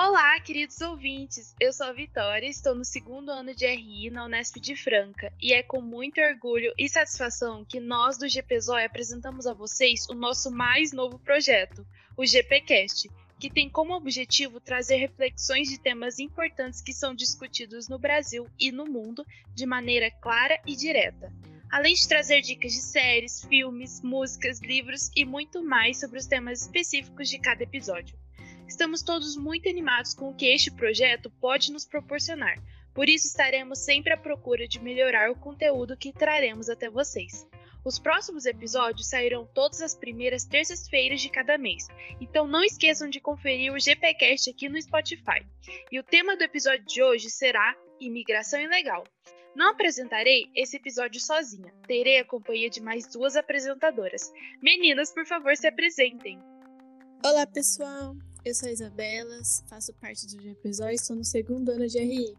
Olá, queridos ouvintes! Eu sou a Vitória, estou no segundo ano de RI na Unesp de Franca e é com muito orgulho e satisfação que nós do GPZOI apresentamos a vocês o nosso mais novo projeto, o GPcast, que tem como objetivo trazer reflexões de temas importantes que são discutidos no Brasil e no mundo de maneira clara e direta. Além de trazer dicas de séries, filmes, músicas, livros e muito mais sobre os temas específicos de cada episódio. Estamos todos muito animados com o que este projeto pode nos proporcionar, por isso estaremos sempre à procura de melhorar o conteúdo que traremos até vocês. Os próximos episódios sairão todas as primeiras terças-feiras de cada mês, então não esqueçam de conferir o GPcast aqui no Spotify. E o tema do episódio de hoje será Imigração Ilegal. Não apresentarei esse episódio sozinha, terei a companhia de mais duas apresentadoras. Meninas, por favor, se apresentem. Olá, pessoal! Eu sou a Isabela, faço parte do GPZO e estou no segundo ano de RI.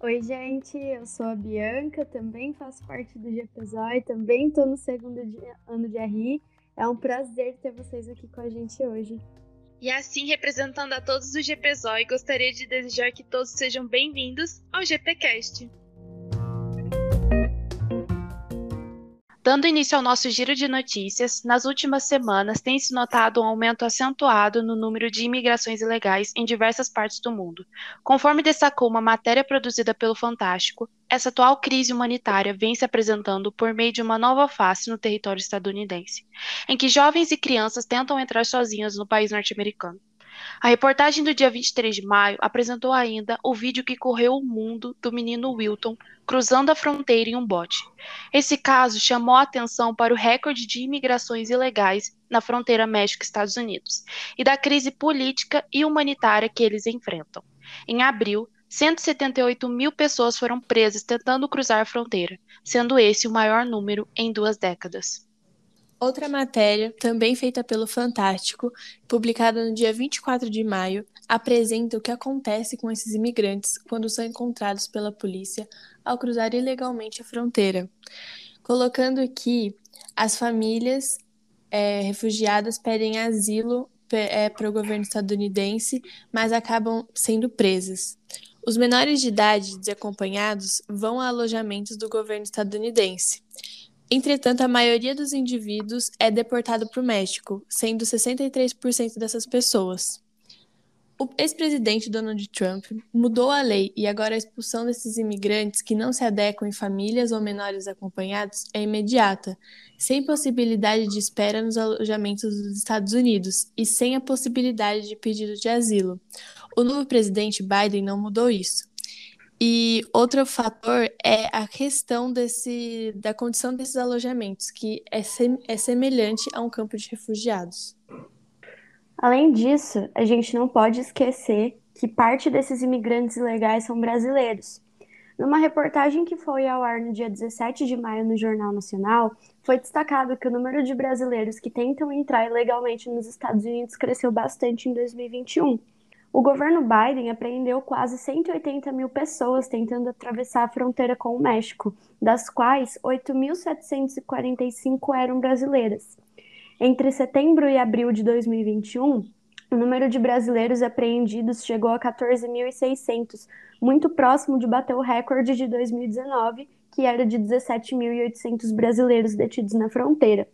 Oi, gente, eu sou a Bianca, também faço parte do GPZO e também estou no segundo ano de RI. É um prazer ter vocês aqui com a gente hoje. E assim, representando a todos do GPZO, gostaria de desejar que todos sejam bem-vindos ao GPcast. Dando início ao nosso giro de notícias, nas últimas semanas tem se notado um aumento acentuado no número de imigrações ilegais em diversas partes do mundo. Conforme destacou uma matéria produzida pelo Fantástico, essa atual crise humanitária vem se apresentando por meio de uma nova face no território estadunidense, em que jovens e crianças tentam entrar sozinhas no país norte-americano. A reportagem do dia 23 de maio apresentou ainda o vídeo que correu o mundo do menino Wilton cruzando a fronteira em um bote. Esse caso chamou a atenção para o recorde de imigrações ilegais na fronteira México-Estados Unidos e da crise política e humanitária que eles enfrentam. Em abril, 178 mil pessoas foram presas tentando cruzar a fronteira, sendo esse o maior número em duas décadas. Outra matéria, também feita pelo Fantástico, publicada no dia 24 de maio, apresenta o que acontece com esses imigrantes quando são encontrados pela polícia ao cruzar ilegalmente a fronteira, colocando que as famílias é, refugiadas pedem asilo é, para o governo estadunidense, mas acabam sendo presas. Os menores de idade desacompanhados vão a alojamentos do governo estadunidense. Entretanto, a maioria dos indivíduos é deportado para o México, sendo 63% dessas pessoas. O ex-presidente Donald Trump mudou a lei e agora a expulsão desses imigrantes que não se adequam em famílias ou menores acompanhados é imediata, sem possibilidade de espera nos alojamentos dos Estados Unidos e sem a possibilidade de pedido de asilo. O novo presidente Biden não mudou isso. E outro fator é a questão desse, da condição desses alojamentos, que é, sem, é semelhante a um campo de refugiados. Além disso, a gente não pode esquecer que parte desses imigrantes ilegais são brasileiros. Numa reportagem que foi ao ar no dia 17 de maio no Jornal Nacional, foi destacado que o número de brasileiros que tentam entrar ilegalmente nos Estados Unidos cresceu bastante em 2021. O governo Biden apreendeu quase 180 mil pessoas tentando atravessar a fronteira com o México, das quais 8.745 eram brasileiras. Entre setembro e abril de 2021, o número de brasileiros apreendidos chegou a 14.600, muito próximo de bater o recorde de 2019, que era de 17.800 brasileiros detidos na fronteira.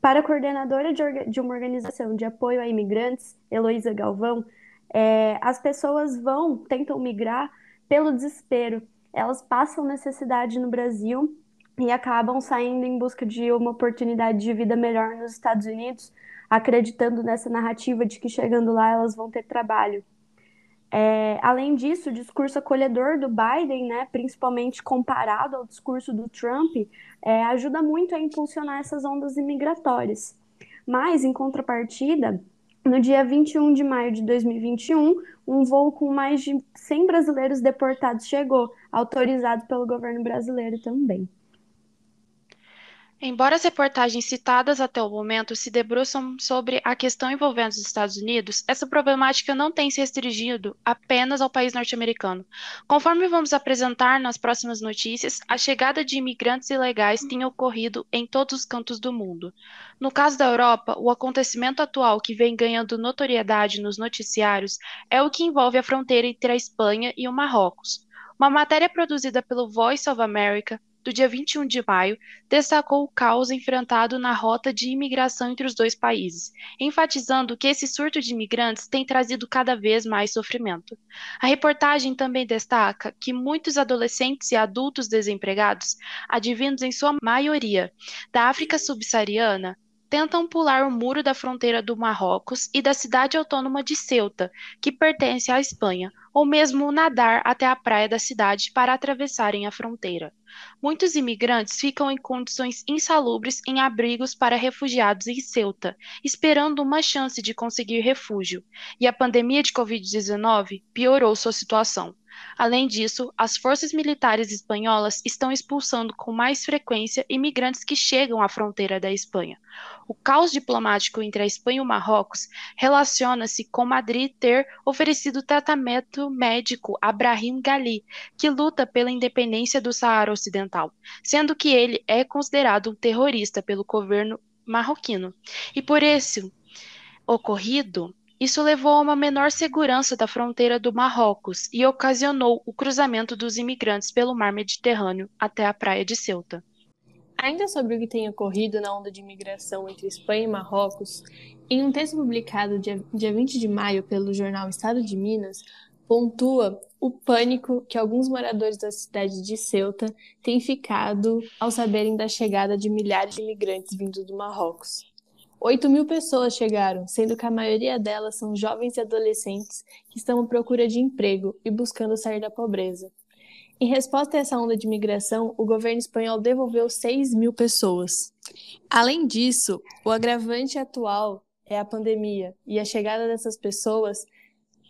Para a coordenadora de uma organização de apoio a imigrantes, Heloísa Galvão, é, as pessoas vão, tentam migrar pelo desespero. Elas passam necessidade no Brasil e acabam saindo em busca de uma oportunidade de vida melhor nos Estados Unidos, acreditando nessa narrativa de que chegando lá elas vão ter trabalho. É, além disso, o discurso acolhedor do Biden, né, principalmente comparado ao discurso do Trump, é, ajuda muito a impulsionar essas ondas imigratórias. Mas, em contrapartida, no dia 21 de maio de 2021, um voo com mais de 100 brasileiros deportados chegou, autorizado pelo governo brasileiro também. Embora as reportagens citadas até o momento se debruçam sobre a questão envolvendo os Estados Unidos, essa problemática não tem se restringido apenas ao país norte-americano. Conforme vamos apresentar nas próximas notícias, a chegada de imigrantes ilegais tem ocorrido em todos os cantos do mundo. No caso da Europa, o acontecimento atual que vem ganhando notoriedade nos noticiários é o que envolve a fronteira entre a Espanha e o Marrocos. Uma matéria produzida pelo Voice of America do dia 21 de maio, destacou o caos enfrentado na rota de imigração entre os dois países, enfatizando que esse surto de imigrantes tem trazido cada vez mais sofrimento. A reportagem também destaca que muitos adolescentes e adultos desempregados, advindos em sua maioria da África subsaariana, tentam pular o muro da fronteira do Marrocos e da cidade autônoma de Ceuta, que pertence à Espanha, ou mesmo nadar até a praia da cidade para atravessarem a fronteira. Muitos imigrantes ficam em condições insalubres em abrigos para refugiados em Ceuta, esperando uma chance de conseguir refúgio, e a pandemia de Covid-19 piorou sua situação. Além disso, as forças militares espanholas estão expulsando com mais frequência imigrantes que chegam à fronteira da Espanha. O caos diplomático entre a Espanha e o Marrocos relaciona-se com Madrid ter oferecido tratamento médico a Brahim Ghali, que luta pela independência do Saara Ocidental, sendo que ele é considerado um terrorista pelo governo marroquino. E por esse ocorrido, isso levou a uma menor segurança da fronteira do Marrocos e ocasionou o cruzamento dos imigrantes pelo mar Mediterrâneo até a praia de Ceuta. Ainda sobre o que tem ocorrido na onda de imigração entre Espanha e Marrocos, em um texto publicado dia, dia 20 de maio pelo jornal Estado de Minas, pontua o pânico que alguns moradores da cidade de Ceuta têm ficado ao saberem da chegada de milhares de imigrantes vindos do Marrocos. 8 mil pessoas chegaram, sendo que a maioria delas são jovens e adolescentes que estão à procura de emprego e buscando sair da pobreza. Em resposta a essa onda de imigração, o governo espanhol devolveu 6 mil pessoas. Além disso, o agravante atual é a pandemia, e a chegada dessas pessoas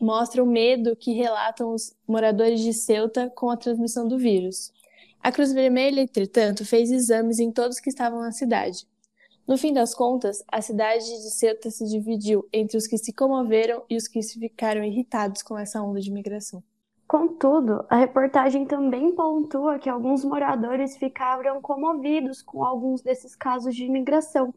mostra o medo que relatam os moradores de Ceuta com a transmissão do vírus. A Cruz Vermelha, entretanto, fez exames em todos que estavam na cidade. No fim das contas, a cidade de Ceuta se dividiu entre os que se comoveram e os que ficaram irritados com essa onda de migração. Contudo, a reportagem também pontua que alguns moradores ficaram comovidos com alguns desses casos de imigração.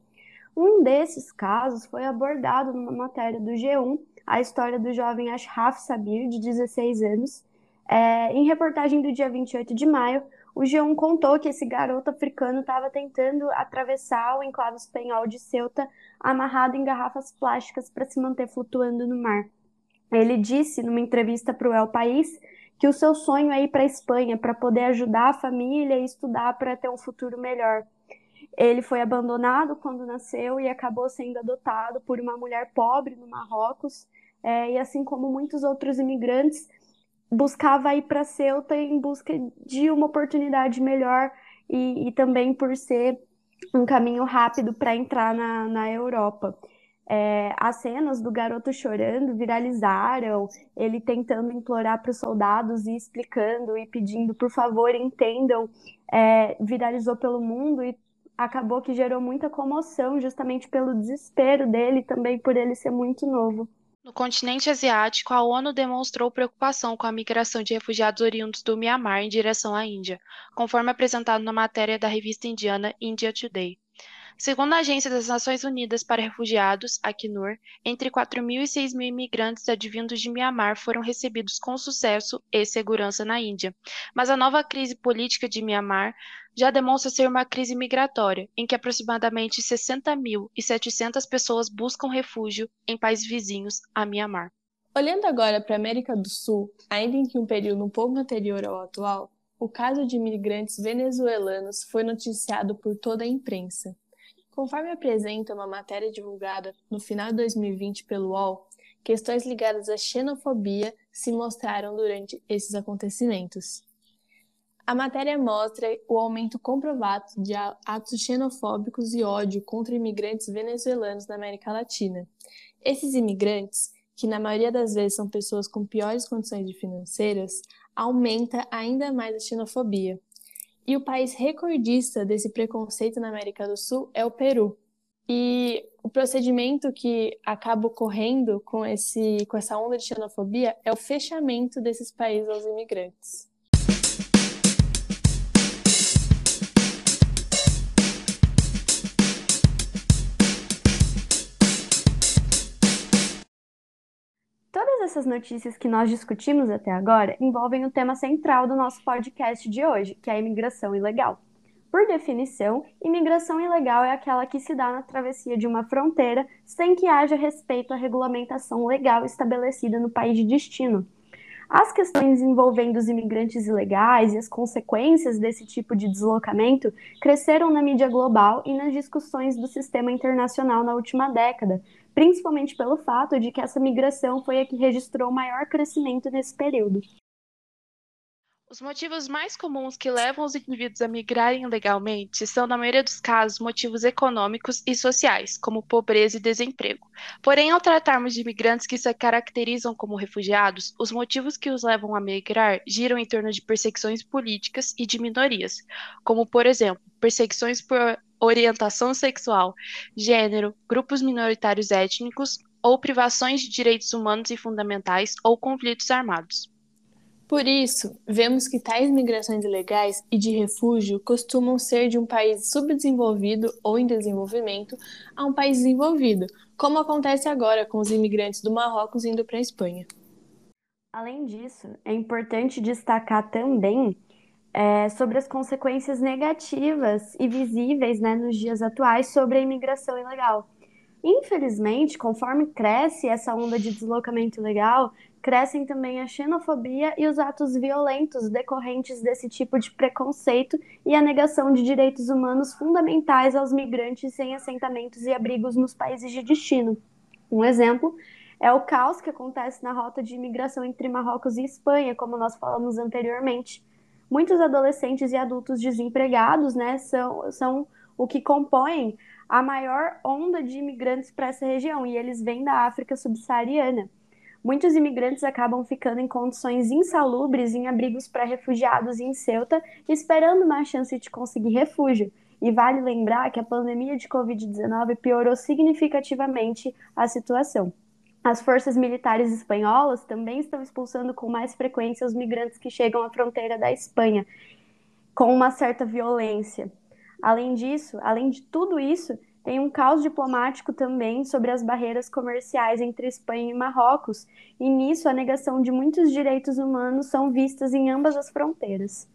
Um desses casos foi abordado numa matéria do G1, a história do jovem Ashraf Sabir, de 16 anos. É, em reportagem do dia 28 de maio, o G1 contou que esse garoto africano estava tentando atravessar o enclave espanhol de Ceuta amarrado em garrafas plásticas para se manter flutuando no mar. Ele disse numa entrevista para o El País que o seu sonho é ir para a Espanha para poder ajudar a família e estudar para ter um futuro melhor. Ele foi abandonado quando nasceu e acabou sendo adotado por uma mulher pobre no Marrocos, é, e assim como muitos outros imigrantes, buscava ir para Ceuta em busca de uma oportunidade melhor e, e também por ser um caminho rápido para entrar na, na Europa. É, as cenas do garoto chorando viralizaram, ele tentando implorar para os soldados e explicando e pedindo, por favor, entendam, é, viralizou pelo mundo e acabou que gerou muita comoção, justamente pelo desespero dele, também por ele ser muito novo. No continente asiático, a ONU demonstrou preocupação com a migração de refugiados oriundos do Mianmar em direção à Índia, conforme apresentado na matéria da revista indiana India Today. Segundo a Agência das Nações Unidas para Refugiados, Acnur, entre 4.000 e 6.000 imigrantes advindos de Mianmar foram recebidos com sucesso e segurança na Índia. Mas a nova crise política de Mianmar já demonstra ser uma crise migratória, em que aproximadamente 60.700 pessoas buscam refúgio em países vizinhos a Mianmar. Olhando agora para a América do Sul, ainda em que um período um pouco anterior ao atual, o caso de imigrantes venezuelanos foi noticiado por toda a imprensa. Conforme apresenta uma matéria divulgada no final de 2020 pelo UOL, questões ligadas à xenofobia se mostraram durante esses acontecimentos. A matéria mostra o aumento comprovado de atos xenofóbicos e ódio contra imigrantes venezuelanos na América Latina. Esses imigrantes, que na maioria das vezes são pessoas com piores condições financeiras, aumenta ainda mais a xenofobia. E o país recordista desse preconceito na América do Sul é o Peru. E o procedimento que acaba ocorrendo com, esse, com essa onda de xenofobia é o fechamento desses países aos imigrantes. Essas notícias que nós discutimos até agora envolvem o tema central do nosso podcast de hoje, que é a imigração ilegal. Por definição, imigração ilegal é aquela que se dá na travessia de uma fronteira sem que haja respeito à regulamentação legal estabelecida no país de destino. As questões envolvendo os imigrantes ilegais e as consequências desse tipo de deslocamento cresceram na mídia global e nas discussões do sistema internacional na última década, principalmente pelo fato de que essa migração foi a que registrou maior crescimento nesse período. Os motivos mais comuns que levam os indivíduos a migrarem legalmente são, na maioria dos casos, motivos econômicos e sociais, como pobreza e desemprego. Porém, ao tratarmos de imigrantes que se caracterizam como refugiados, os motivos que os levam a migrar giram em torno de perseguições políticas e de minorias, como, por exemplo, perseguições por orientação sexual, gênero, grupos minoritários étnicos ou privações de direitos humanos e fundamentais ou conflitos armados. Por isso, vemos que tais migrações ilegais e de refúgio costumam ser de um país subdesenvolvido ou em desenvolvimento a um país desenvolvido, como acontece agora com os imigrantes do Marrocos indo para a Espanha. Além disso, é importante destacar também é, sobre as consequências negativas e visíveis né, nos dias atuais sobre a imigração ilegal. Infelizmente, conforme cresce essa onda de deslocamento ilegal, crescem também a xenofobia e os atos violentos decorrentes desse tipo de preconceito e a negação de direitos humanos fundamentais aos migrantes sem assentamentos e abrigos nos países de destino. Um exemplo é o caos que acontece na rota de imigração entre Marrocos e Espanha, como nós falamos anteriormente muitos adolescentes e adultos desempregados, né, são, são o que compõem a maior onda de imigrantes para essa região, e eles vêm da África subsaariana. Muitos imigrantes acabam ficando em condições insalubres em abrigos para refugiados em Ceuta, esperando uma chance de conseguir refúgio. E vale lembrar que a pandemia de Covid-19 piorou significativamente a situação. As forças militares espanholas também estão expulsando com mais frequência os migrantes que chegam à fronteira da Espanha, com uma certa violência. Além disso, além de tudo isso, tem um caos diplomático também sobre as barreiras comerciais entre Espanha e Marrocos, e nisso a negação de muitos direitos humanos são vistas em ambas as fronteiras.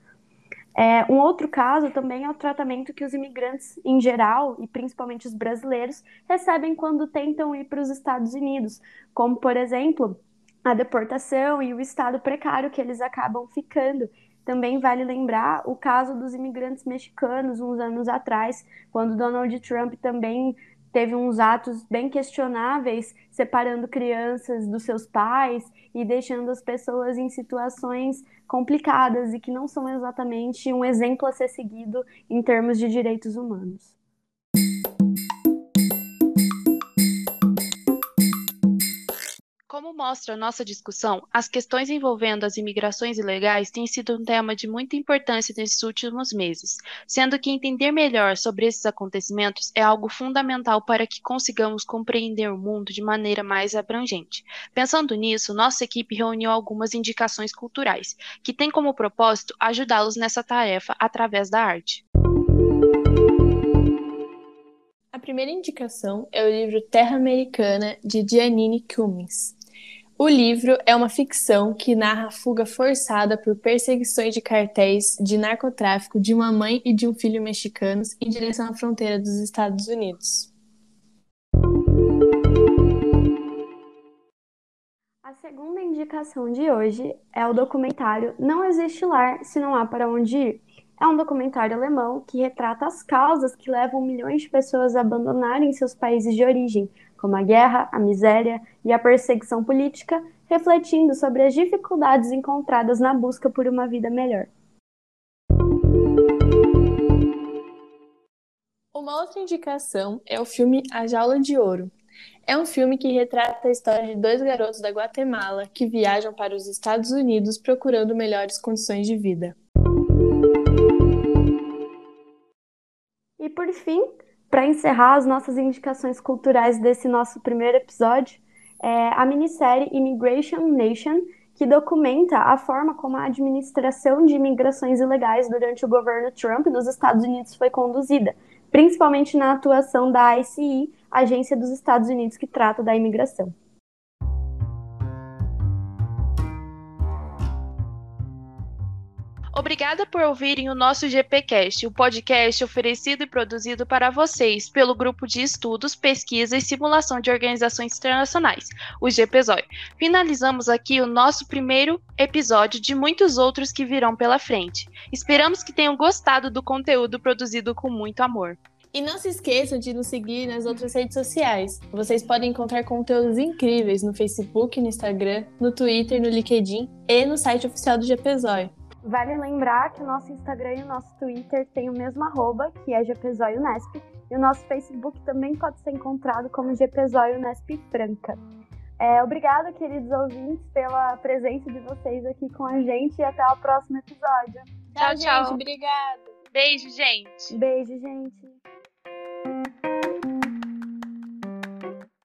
É, um outro caso também é o tratamento que os imigrantes, em geral, e principalmente os brasileiros, recebem quando tentam ir para os Estados Unidos, como, por exemplo, a deportação e o estado precário que eles acabam ficando. Também vale lembrar o caso dos imigrantes mexicanos, uns anos atrás, quando Donald Trump também teve uns atos bem questionáveis, separando crianças dos seus pais e deixando as pessoas em situações complicadas e que não são exatamente um exemplo a ser seguido em termos de direitos humanos. Como mostra nossa discussão, as questões envolvendo as imigrações ilegais têm sido um tema de muita importância nesses últimos meses, sendo que entender melhor sobre esses acontecimentos é algo fundamental para que consigamos compreender o mundo de maneira mais abrangente. Pensando nisso, nossa equipe reuniu algumas indicações culturais, que têm como propósito ajudá-los nessa tarefa através da arte. A primeira indicação é o livro Terra Americana, de Giannini Cummins. O livro é uma ficção que narra a fuga forçada por perseguições de cartéis de narcotráfico de uma mãe e de um filho mexicanos em direção à fronteira dos Estados Unidos. A segunda indicação de hoje é o documentário Não Existe Lar Se Não Há Para Onde Ir. É um documentário alemão que retrata as causas que levam milhões de pessoas a abandonarem seus países de origem, como a guerra, a miséria e a perseguição política, refletindo sobre as dificuldades encontradas na busca por uma vida melhor. Uma outra indicação é o filme A Jaula de Ouro. É um filme que retrata a história de dois garotos da Guatemala que viajam para os Estados Unidos procurando melhores condições de vida. E por fim, para encerrar as nossas indicações culturais desse nosso primeiro episódio, é a minissérie Immigration Nation, que documenta a forma como a administração de imigrações ilegais durante o governo Trump nos Estados Unidos foi conduzida, principalmente na atuação da ICE, Agência dos Estados Unidos que trata da imigração. Obrigada por ouvirem o nosso GPcast, o podcast oferecido e produzido para vocês pelo Grupo de Estudos, Pesquisa e Simulação de Organizações Internacionais, o GPZOI. Finalizamos aqui o nosso primeiro episódio de muitos outros que virão pela frente. Esperamos que tenham gostado do conteúdo produzido com muito amor. E não se esqueçam de nos seguir nas outras redes sociais. Vocês podem encontrar conteúdos incríveis no Facebook, no Instagram, no Twitter, no LinkedIn e no site oficial do GPZOI. Vale lembrar que o nosso Instagram e o nosso Twitter têm o mesmo arroba, que é GPZóioNesp, e o nosso Facebook também pode ser encontrado como GPZóioNesp Franca. É, obrigada, queridos ouvintes, pela presença de vocês aqui com a gente e até o próximo episódio. Tchau, tchau. Gente, obrigada. Beijo, gente. Beijo, gente.